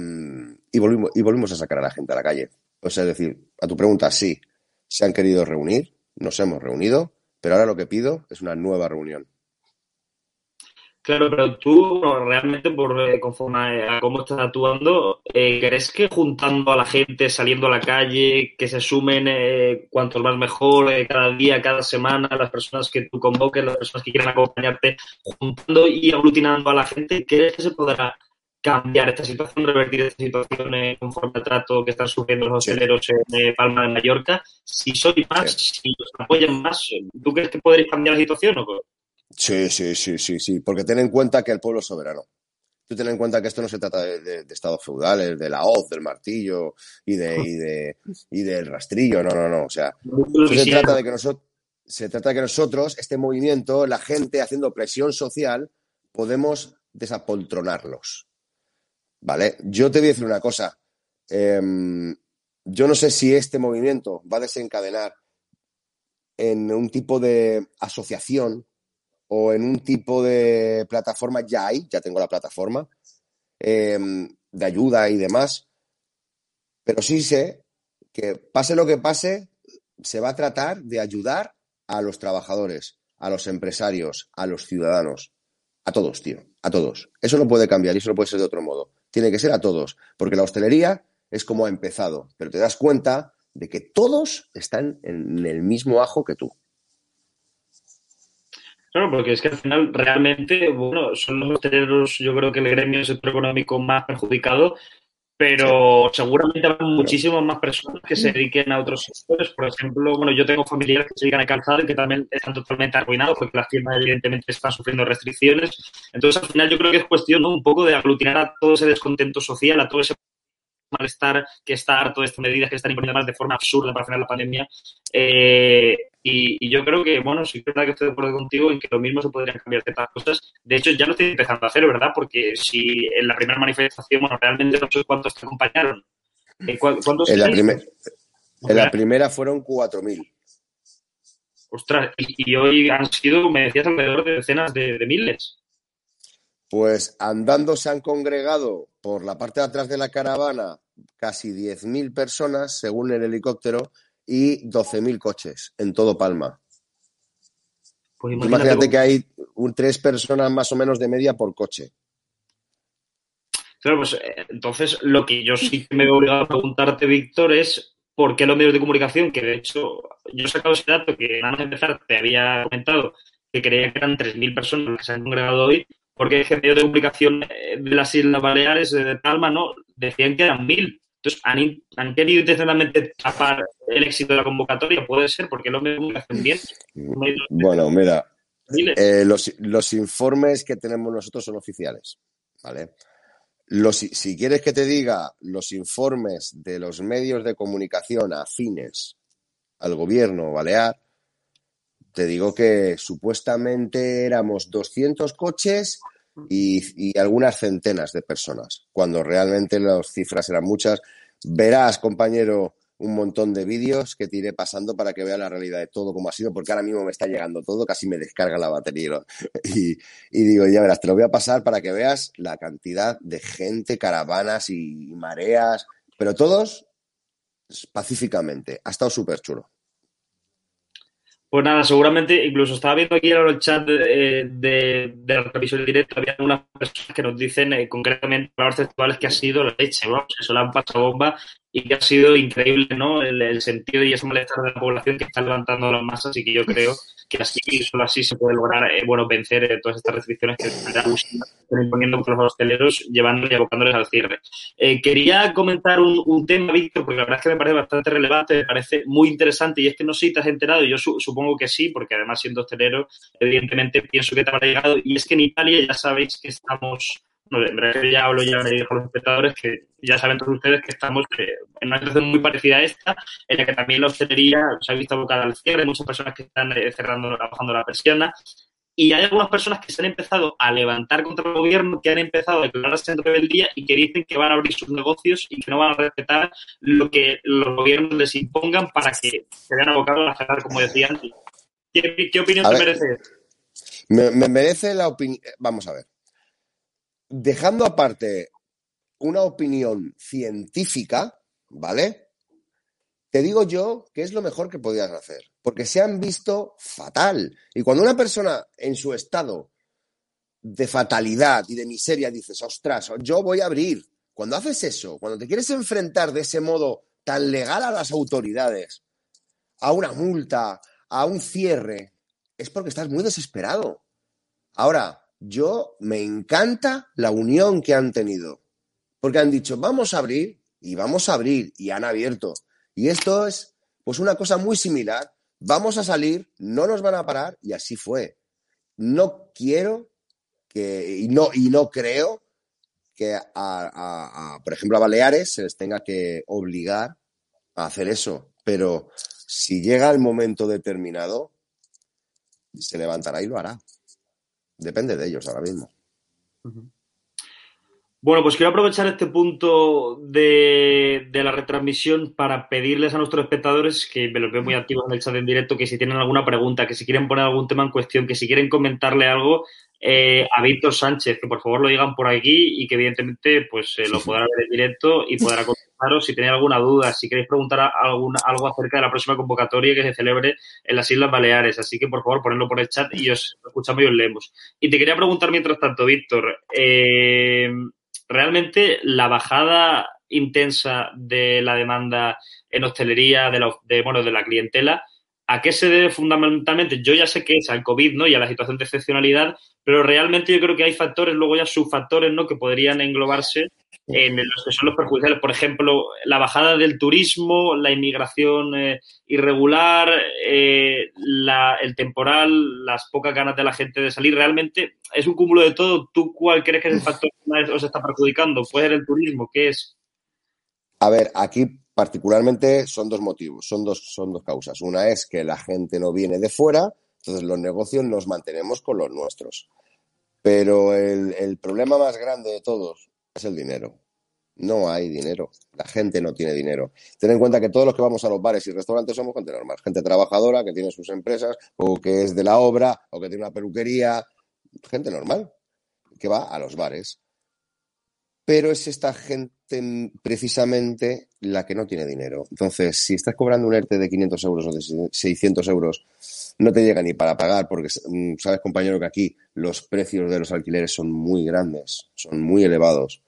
y, volvimos, y volvimos a sacar a la gente a la calle. O sea, es decir, a tu pregunta, sí, se han querido reunir, nos hemos reunido, pero ahora lo que pido es una nueva reunión. Claro, pero tú realmente, por eh, conforme a cómo estás actuando, eh, ¿crees que juntando a la gente, saliendo a la calle, que se sumen eh, cuantos más mejor, eh, cada día, cada semana, las personas que tú convoques, las personas que quieran acompañarte, juntando y aglutinando a la gente, ¿crees que se podrá cambiar esta situación, revertir esta situación eh, conforme al trato que están sufriendo los hosteleros sí. en eh, Palma de Mallorca. Si soy más, sí. si los apoyan más, ¿tú crees que podréis cambiar la situación o qué? Sí, sí, sí, sí, sí, porque ten en cuenta que el pueblo es soberano. Tú ten en cuenta que esto no se trata de, de, de estados feudales, de la hoz, del martillo y, de, y, de, y del rastrillo, no, no, no. O sea, se trata de que nosotros, se trata de que nosotros, este movimiento, la gente haciendo presión social, podemos desapoltronarlos. ¿Vale? Yo te voy a decir una cosa. Eh, yo no sé si este movimiento va a desencadenar en un tipo de asociación o en un tipo de plataforma, ya hay, ya tengo la plataforma, eh, de ayuda y demás, pero sí sé que pase lo que pase, se va a tratar de ayudar a los trabajadores, a los empresarios, a los ciudadanos, a todos, tío, a todos. Eso no puede cambiar y eso no puede ser de otro modo tiene que ser a todos, porque la hostelería es como ha empezado, pero te das cuenta de que todos están en el mismo ajo que tú. Claro, porque es que al final realmente, bueno, son los hosteleros, yo creo que el gremio sector económico más perjudicado, pero seguramente habrá muchísimas más personas que se dediquen a otros sectores. Por ejemplo, bueno, yo tengo familiares que se dedican a calzado y que también están totalmente arruinados porque las tiendas evidentemente están sufriendo restricciones. Entonces, al final yo creo que es cuestión ¿no? un poco de aglutinar a todo ese descontento social, a todo ese malestar que está harto de estas medidas que están imponiendo más de forma absurda para frenar la pandemia. Eh, y, yo creo que, bueno, sí que es verdad que estoy de acuerdo contigo en que lo mismo se podrían cambiar ciertas cosas. De hecho, ya lo estoy empezando a hacer, ¿verdad? Porque si en la primera manifestación, bueno, realmente no sé cuántos te acompañaron. Eh, ¿Cuántos en la, en la primera fueron 4.000. Ostras, y, hoy han sido, me decías, alrededor de decenas de, miles. Pues andando se han congregado por la parte de atrás de la caravana casi 10.000 personas, según el helicóptero, y 12.000 coches en todo Palma. Pues imagínate, que hay un, tres personas más o menos de media por coche. Claro, pues eh, entonces lo que yo sí que me he obligado a preguntarte, Víctor, es por qué los medios de comunicación, que de hecho yo he sacado ese dato que nada más empezar te había comentado que creía que eran 3.000 personas que se han congregado hoy, porque el medios de comunicación de las Islas Baleares, de Palma, no, decían que eran 1.000. Entonces, ¿han, querido intencionalmente tapar el éxito de la convocatoria? Puede ser, porque los medios de comunicación bien. Bueno, mira, eh, los, los informes que tenemos nosotros son oficiales, ¿vale? si quieres que te diga los informes de los medios de comunicación afines al gobierno balear, te digo que supuestamente éramos 200 coches y, algunas centenas de personas, cuando realmente las cifras eran muchas. Verás, compañero, un montón de vídeos que te iré pasando para que vea la realidad de todo como ha sido, porque ahora mismo me está llegando todo, casi me descarga la batería. Y, digo, ya verás, te lo voy a pasar para que veas la cantidad de gente, caravanas y mareas, pero todos pacíficamente. Ha estado súper chulo. Pues nada, seguramente, incluso estaba viendo aquí en el chat de, de, de la revisión directo, había unas personas que nos dicen eh, concretamente palabras textuales que ha sido la leche, vamos, eso la han pasado bomba y que ha sido increíble, ¿no? El, sentido y ese malestar de la población que está levantando las masas y que yo creo que así, solo así se puede lograr, eh, bueno, vencer eh, todas estas restricciones que están imponiendo contra los hosteleros, llevando y abocándoles al cierre. Eh, quería comentar un, un, tema, Víctor, porque la verdad es que me parece bastante relevante, me parece muy interesante, y es que no sé si te has enterado, yo supongo que sí, porque además siendo hostelero, evidentemente pienso que te habrá llegado, y es que en Italia ya sabéis que estamos verdad ya hablo, ya me dijo a los espectadores que ya saben todos ustedes que estamos en una situación muy parecida a esta, en la que también la hostelería se ha visto abocada al cierre, muchas personas que están eh, cerrando, bajando la persiana, y hay algunas personas que se han empezado a levantar contra el gobierno, que han empezado a declararse en rebeldía y que dicen que van a abrir sus negocios y que no van a respetar lo que los gobiernos les impongan para que se vean abocados a cerrar, como decía antes. ¿Qué, opinión te merece? Me, me merece la opinión. Vamos a ver dejando aparte una opinión científica, ¿vale? Te digo yo que es lo mejor que podías hacer, porque se han visto fatal. Y cuando una persona en su estado de fatalidad y de miseria dices, ostras, yo voy a abrir, cuando haces eso, cuando te quieres enfrentar de ese modo tan legal a las autoridades, a una multa, a un cierre, es porque estás muy desesperado. Ahora, yo me encanta la unión que han tenido, porque han dicho, vamos a abrir y vamos a abrir y han abierto. Y esto es pues una cosa muy similar, vamos a salir, no nos van a parar y así fue. No quiero que, y no, y no creo que a, por ejemplo, a Baleares se les tenga que obligar a hacer eso, pero si llega el momento determinado, se levantará y lo hará depende de ellos ahora mismo. Bueno, pues quiero aprovechar este punto de, la retransmisión para pedirles a nuestros espectadores, que me los veo muy activos en el chat en directo, que si tienen alguna pregunta, que si quieren poner algún tema en cuestión, que si quieren comentarle algo eh, a Víctor Sánchez, que por favor lo digan por aquí y que evidentemente pues eh, lo podrá ver en directo y podrá contestaros si tenéis alguna duda, si queréis preguntar alguna, algo acerca de la próxima convocatoria que se celebre en las Islas Baleares. Así que por favor ponedlo por el chat y os escuchamos y os leemos. Y te quería preguntar mientras tanto, Víctor, eh, realmente la bajada intensa de la demanda en hostelería, de la, de, bueno, de la clientela, ¿a qué se debe fundamentalmente? Yo ya sé que es al COVID, ¿no? Y a la situación de excepcionalidad, pero realmente yo creo que hay factores, luego ya subfactores, ¿no? Que podrían englobarse en los que son los perjudiciales. Por ejemplo, la bajada del turismo, la inmigración eh, irregular, eh, la, el temporal, las pocas ganas de la gente de salir. Realmente es un cúmulo de todo. ¿Tú cuál crees que es el factor que más os está perjudicando? ¿Puede ser el turismo? ¿Qué es? A ver, aquí particularmente son dos motivos, son dos, son dos causas. Una es que la gente no viene de fuera, entonces los negocios nos mantenemos con los nuestros. Pero el, el problema más grande de todos es el dinero. No hay dinero. La gente no tiene dinero. Ten en cuenta que todos los que vamos a los bares y restaurantes somos gente normal, gente trabajadora que tiene sus empresas o que es de la obra o que tiene una peluquería, gente normal que va a los bares. Pero es esta gente precisamente la que no tiene dinero. Entonces, si estás cobrando un ERTE de 500 euros o de 600 euros, no te llega ni para pagar, porque mm, sabes, compañero, que aquí los precios de los alquileres son muy grandes, son muy elevados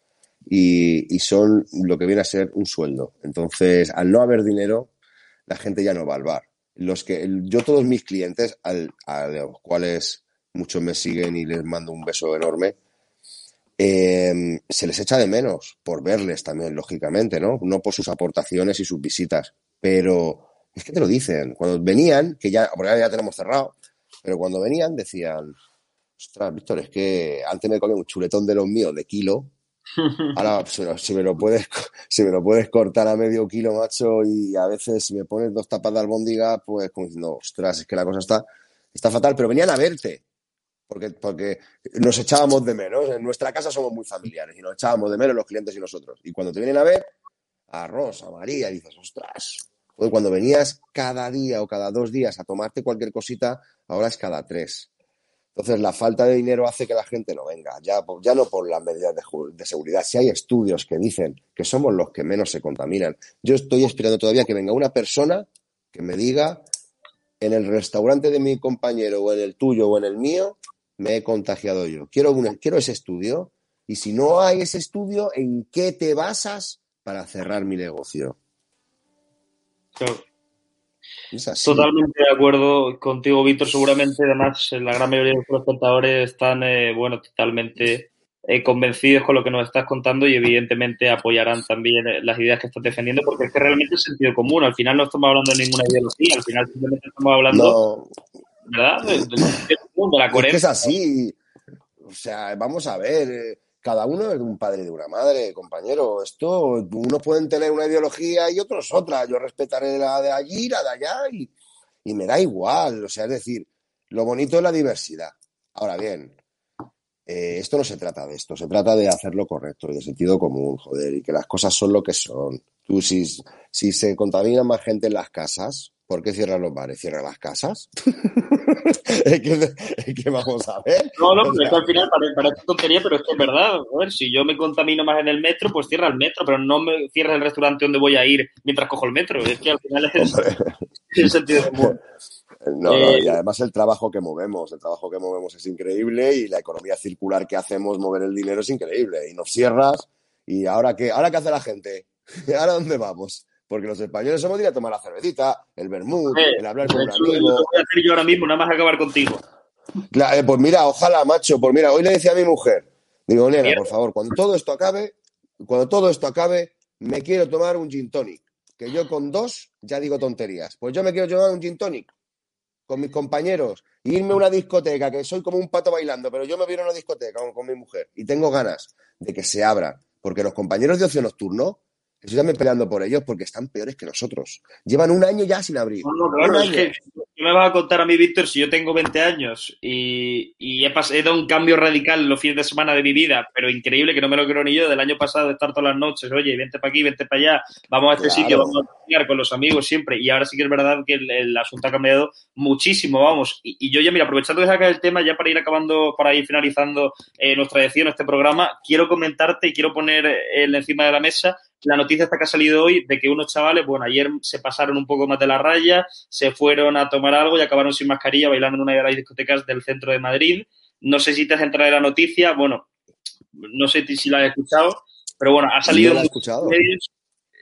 y, son lo que viene a ser un sueldo. Entonces, al no haber dinero, la gente ya no va al bar. Los que, yo todos mis clientes, al, a los cuales muchos me siguen y les mando un beso enorme, eh, se les echa de menos por verles también, lógicamente, ¿no? No por sus aportaciones y sus visitas, pero es que te lo dicen. Cuando venían, que ya, porque ya tenemos cerrado, pero cuando venían decían, ostras, Víctor, es que antes me comía un chuletón de los míos de kilo Ahora, si me, lo puedes, me lo puedes cortar a medio kilo, macho, y a veces si me pones dos tapas de albóndiga, pues como diciendo, ostras, es que la cosa está, está fatal, pero venían a verte. Porque, porque nos echábamos de menos. En nuestra casa somos muy familiares y nos echábamos de menos los clientes y nosotros. Y cuando te vienen a ver, a Rosa, a María, dices, ostras. cuando venías cada día o cada dos días a tomarte cualquier cosita, ahora es cada tres. Entonces, la falta de dinero hace que la gente no venga, ya, ya no por las medidas de, seguridad. Si hay estudios que dicen que somos los que menos se contaminan, yo estoy esperando todavía que venga una persona que me diga en el restaurante de mi compañero o en el tuyo o en el mío, me he contagiado yo. Quiero, quiero ese estudio y si no hay ese estudio, ¿en qué te basas para cerrar mi negocio? Totalmente de acuerdo contigo, Víctor. Seguramente, además, la gran mayoría de los espectadores están, eh, bueno, totalmente eh, convencidos con lo que nos estás contando y, evidentemente, apoyarán también eh, las ideas que estás defendiendo, porque es que realmente es sentido común. Al final no estamos hablando de ninguna ideología, al final simplemente estamos hablando, ¿verdad? La coherencia. Es que es así. O sea, vamos a ver cada uno es un padre y de una madre, compañero. Esto, unos pueden tener una ideología y otros otra. Yo respetaré la de allí, la de allá y, y me da igual. O sea, es decir, lo bonito es la diversidad. Ahora bien, eh, esto no se trata de esto, se trata de hacerlo correcto y de sentido común, joder, y que las cosas son lo que son. Tú, si, si se contamina más gente en las casas, ¿Por qué cierran los bares? ¿Cierran las casas? es, que, vamos a ver. No, no, pero es que al final parece, tontería, pero es que es verdad. A ver, si yo me contamino más en el metro, pues cierra el metro, pero no me cierra el restaurante donde voy a ir mientras cojo el metro. Es que al final es el sentido común. No, no, y eh, además el trabajo que movemos, el trabajo que movemos es increíble y la economía circular que hacemos, mover el dinero es increíble. Y nos cierras y ahora qué, ahora qué hace la gente, ¿ahora dónde vamos? Porque los españoles somos de ir a tomar la cervecita, el vermut, el hablar con un amigo. Lo voy a hacer yo ahora mismo, nada más acabar contigo. Eh, pues mira, ojalá, macho. Pues mira, hoy le decía a mi mujer, digo, nena, por favor, cuando todo esto acabe, cuando todo esto acabe, me quiero tomar un gin tonic. Que yo con dos ya digo tonterías. Pues yo me quiero tomar un gin tonic con mis compañeros, irme a una discoteca, que soy como un pato bailando, pero yo me voy a una discoteca con, con mi mujer y tengo ganas de que se abra, porque los compañeros de ocio nocturno Estoy también peleando por ellos porque están peores que nosotros. Llevan un año ya sin abrir. No, claro, es que ¿qué me vas a contar a mí, Víctor, si yo tengo 20 años y, y he, he, dado un cambio radical los fines de semana de mi vida, pero increíble que no me lo creo ni yo, del año pasado de estar todas las noches, oye, vente para aquí, vente para allá, vamos a este sitio, vamos a estudiar con los amigos siempre. Y ahora sí que es verdad que el, asunto ha cambiado muchísimo, vamos. Y, y, yo ya, mira, aprovechando de sacar el tema, ya para ir acabando, para ir finalizando eh, nuestra edición, este programa, quiero comentarte y quiero poner el encima de la mesa la noticia esta que ha salido hoy de que unos chavales, bueno, ayer se pasaron un poco más de la raya, se fueron a tomar algo y acabaron sin mascarilla bailando en una de las discotecas del centro de Madrid. No sé si te has enterado de la noticia, bueno, no sé si la has escuchado, pero bueno, ha salido. en escuchado.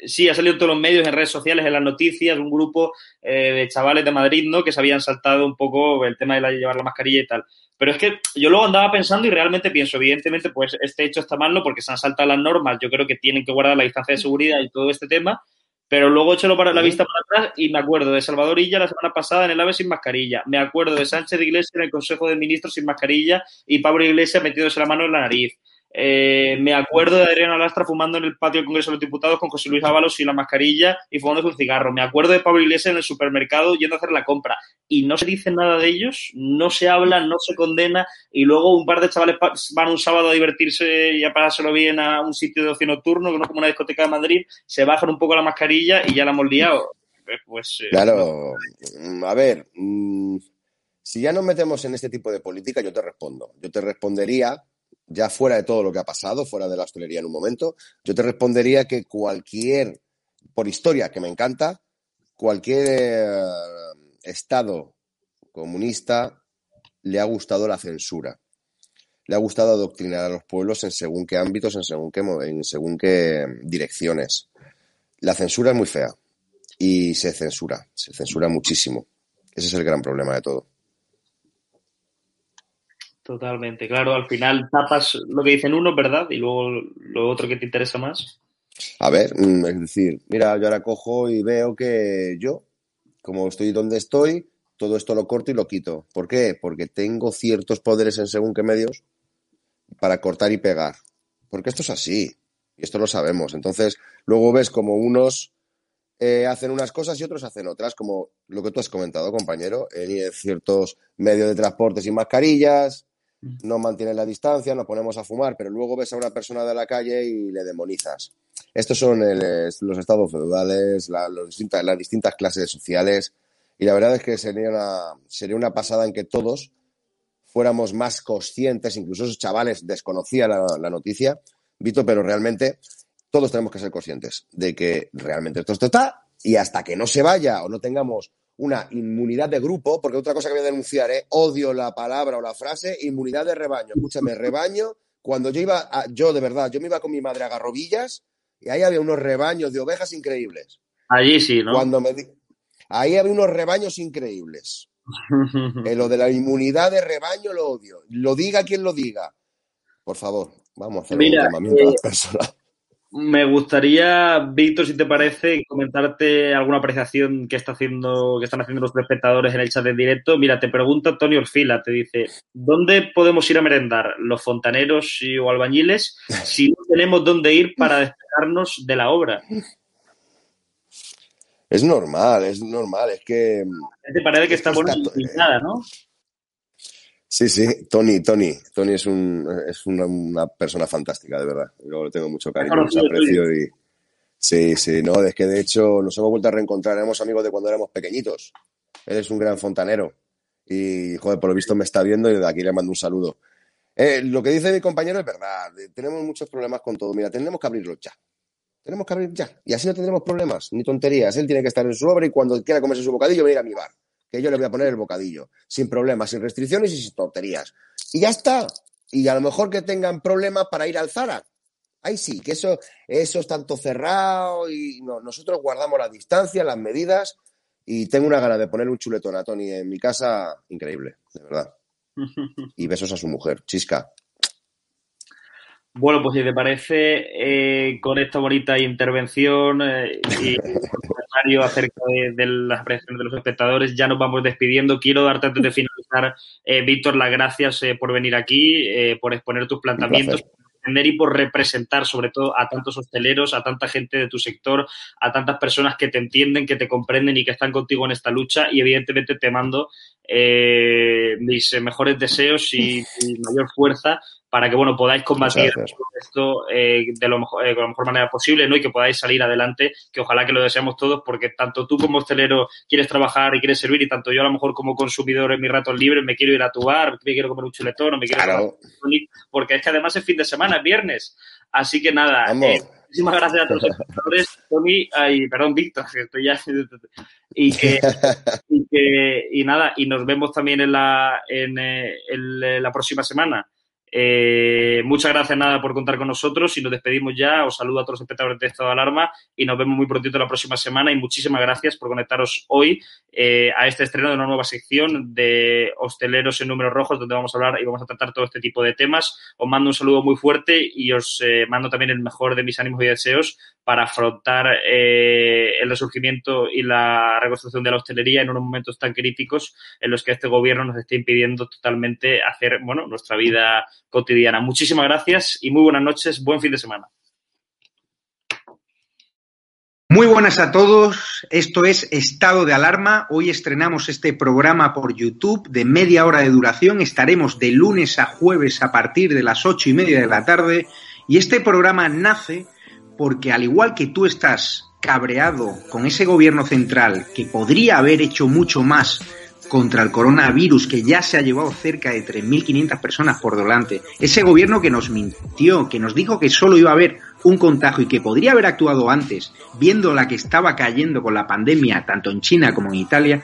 Sí, ha salido en todos los medios, en redes sociales, en las noticias, un grupo eh, de chavales de Madrid, ¿no? Que se habían saltado un poco el tema de la, llevar la mascarilla y tal. Pero es que yo luego andaba pensando y realmente pienso, evidentemente, pues este hecho está mal, ¿no? Porque se han saltado las normas, yo creo que tienen que guardar la distancia de seguridad y todo este tema, pero luego échalo para la vista para atrás y me acuerdo de Salvador Illa la semana pasada en el AVE sin mascarilla, me acuerdo de Sánchez de Iglesia en el Consejo de Ministros sin mascarilla y Pablo Iglesias metiéndose la mano en la nariz. Eh, me acuerdo de Adriano Lastra fumando en el patio del Congreso de los Diputados con José Luis Ábalos y la mascarilla y fumándose un cigarro. Me acuerdo de Pablo Iglesias en el supermercado yendo a hacer la compra. Y no se dice nada de ellos, no se habla, no se condena. Y luego un par de chavales van un sábado a divertirse y a pasárselo bien a un sitio de ocio nocturno, que no como una discoteca de Madrid, se bajan un poco la mascarilla y ya la hemos liado. Pues, eh, claro, a ver, mm, si ya nos metemos en este tipo de política, yo te respondo. Yo te respondería ya fuera de todo lo que ha pasado, fuera de la hostelería en un momento, yo te respondería que cualquier, por historia que me encanta, cualquier eh, Estado comunista le ha gustado la censura. Le ha gustado adoctrinar a los pueblos en según qué ámbitos, en según qué, en según qué direcciones. La censura es muy fea y se censura, se censura muchísimo. Ese es el gran problema de todo. Totalmente, claro, al final tapas lo que dicen uno, ¿verdad? Y luego lo otro que te interesa más. A ver, mm, es decir, mira, yo ahora cojo y veo que yo, como estoy donde estoy, todo esto lo corto y lo quito. ¿Por qué? Porque tengo ciertos poderes en según qué medios para cortar y pegar. Porque esto es así, y esto lo sabemos. Entonces, luego ves como unos eh, hacen unas cosas y otros hacen otras, como lo que tú has comentado, compañero, en ciertos medios de transporte sin mascarillas, no mantienen la distancia, nos ponemos a fumar, pero luego ves a una persona de la calle y le demonizas. Estos son los estados feudales, distintas, las distintas clases sociales, y la verdad es que sería una, sería una pasada en que todos fuéramos más conscientes, incluso esos chavales desconocían la, la noticia, Vito, pero realmente todos tenemos que ser conscientes de que realmente esto está y hasta que no se vaya o no tengamos una inmunidad de grupo, porque otra cosa que voy a denunciar, ¿eh? odio la palabra o la frase inmunidad de rebaño. Escúchame, rebaño, cuando yo iba, yo de verdad, yo me iba con mi madre a Garrovillas y ahí había unos rebaños de ovejas increíbles. Allí sí, ¿no? Cuando me ahí había unos rebaños increíbles. Eh, lo de la inmunidad de rebaño lo odio. Lo diga quien lo diga. Por favor, vamos a hacer un llamamiento a las eh, personas. Me gustaría, Víctor, si te parece, comentarte alguna apreciación que está haciendo, que están haciendo los espectadores en el chat en directo. Mira, te pregunta Antonio Orfila, te dice, ¿dónde podemos ir a merendar? ¿Los fontaneros y, o albañiles? Si no tenemos dónde ir para despegarnos de la obra. Es normal, es normal, es que... Te parece que está bueno nada, ¿no? Sí, sí, Tony, Tony, Tony es, un, es una, persona fantástica, de verdad. Yo le tengo mucho cariño, mucho aprecio y... Sí, sí, no, es que de hecho nos hemos vuelto a reencontrar, éramos amigos de cuando éramos pequeñitos. Él es un gran fontanero y, joder, por lo visto me está viendo y de aquí le mando un saludo. Eh, lo que dice mi compañero es verdad, tenemos muchos problemas con todo. Mira, tenemos que abrirlo ya. Tenemos que abrir ya. Y así no tendremos problemas, ni tonterías. Él tiene que estar en su obra y cuando quiera comerse su bocadillo venir a mi bar que yo le voy a poner el bocadillo, sin problemas, sin restricciones y sin tonterías. Y ya está. Y a lo mejor que tengan problemas para ir al Zara. Ahí sí, que eso, eso es tanto cerrado y no, nosotros guardamos la distancia, las medidas y tengo una gana de poner un chuletón a Tony en mi casa increíble, de verdad. Y besos a su mujer, Chisca. Bueno, pues si te parece, eh, con esta bonita intervención eh, y comentario acerca de, las apreciaciones de los espectadores, ya nos vamos despidiendo. Quiero darte antes de finalizar, eh, Víctor, las gracias por venir aquí, por exponer tus planteamientos y por representar sobre todo a tantos hosteleros, a tanta gente de tu sector, a tantas personas que te entienden, que te comprenden y que están contigo en esta lucha y evidentemente te mando eh, mis mejores deseos y, mayor fuerza para que bueno podáis combatir esto eh, de lo mejor, eh, la mejor manera posible ¿no? y que podáis salir adelante, que ojalá que lo deseamos todos, porque tanto tú como hostelero quieres trabajar y quieres servir, y tanto yo a lo mejor como consumidor en mis ratos libres me quiero ir a tu bar, me quiero comer un chuletón, o me quiero porque es que además es fin de semana, es viernes. Así que nada, eh, muchísimas gracias a todos los espectadores, Tony, ay, perdón, Víctor, que estoy ya. Y que, y que, y nada, y nos vemos también en la, en, en la próxima semana eh, muchas gracias nada por contar con nosotros y nos despedimos ya. Os saludo a todos los espectadores de Estado de Alarma y nos vemos muy prontito la próxima semana y muchísimas gracias por conectaros hoy eh, a este estreno de una nueva sección de hosteleros en números rojos donde vamos a hablar y vamos a tratar todo este tipo de temas. Os mando un saludo muy fuerte y os eh, mando también el mejor de mis ánimos y deseos para afrontar el resurgimiento y la reconstrucción de la hostelería en unos momentos tan críticos en los que este gobierno nos está impidiendo totalmente hacer bueno, nuestra vida cotidiana. Muchísimas gracias y muy buenas noches. Buen fin de semana. Muy buenas a todos, esto es Estado de Alarma. Hoy estrenamos este programa por YouTube de media hora de duración. Estaremos de lunes a jueves a partir de las ocho y media de la tarde. Y este programa nace porque al igual que tú estás cabreado con ese gobierno central que podría haber hecho mucho más contra el coronavirus que ya se ha llevado cerca de 3.500 personas por delante, ese gobierno que nos mintió, que nos dijo que solo iba a haber un contagio y que podría haber actuado antes, viendo la que estaba cayendo con la pandemia tanto en China como en Italia,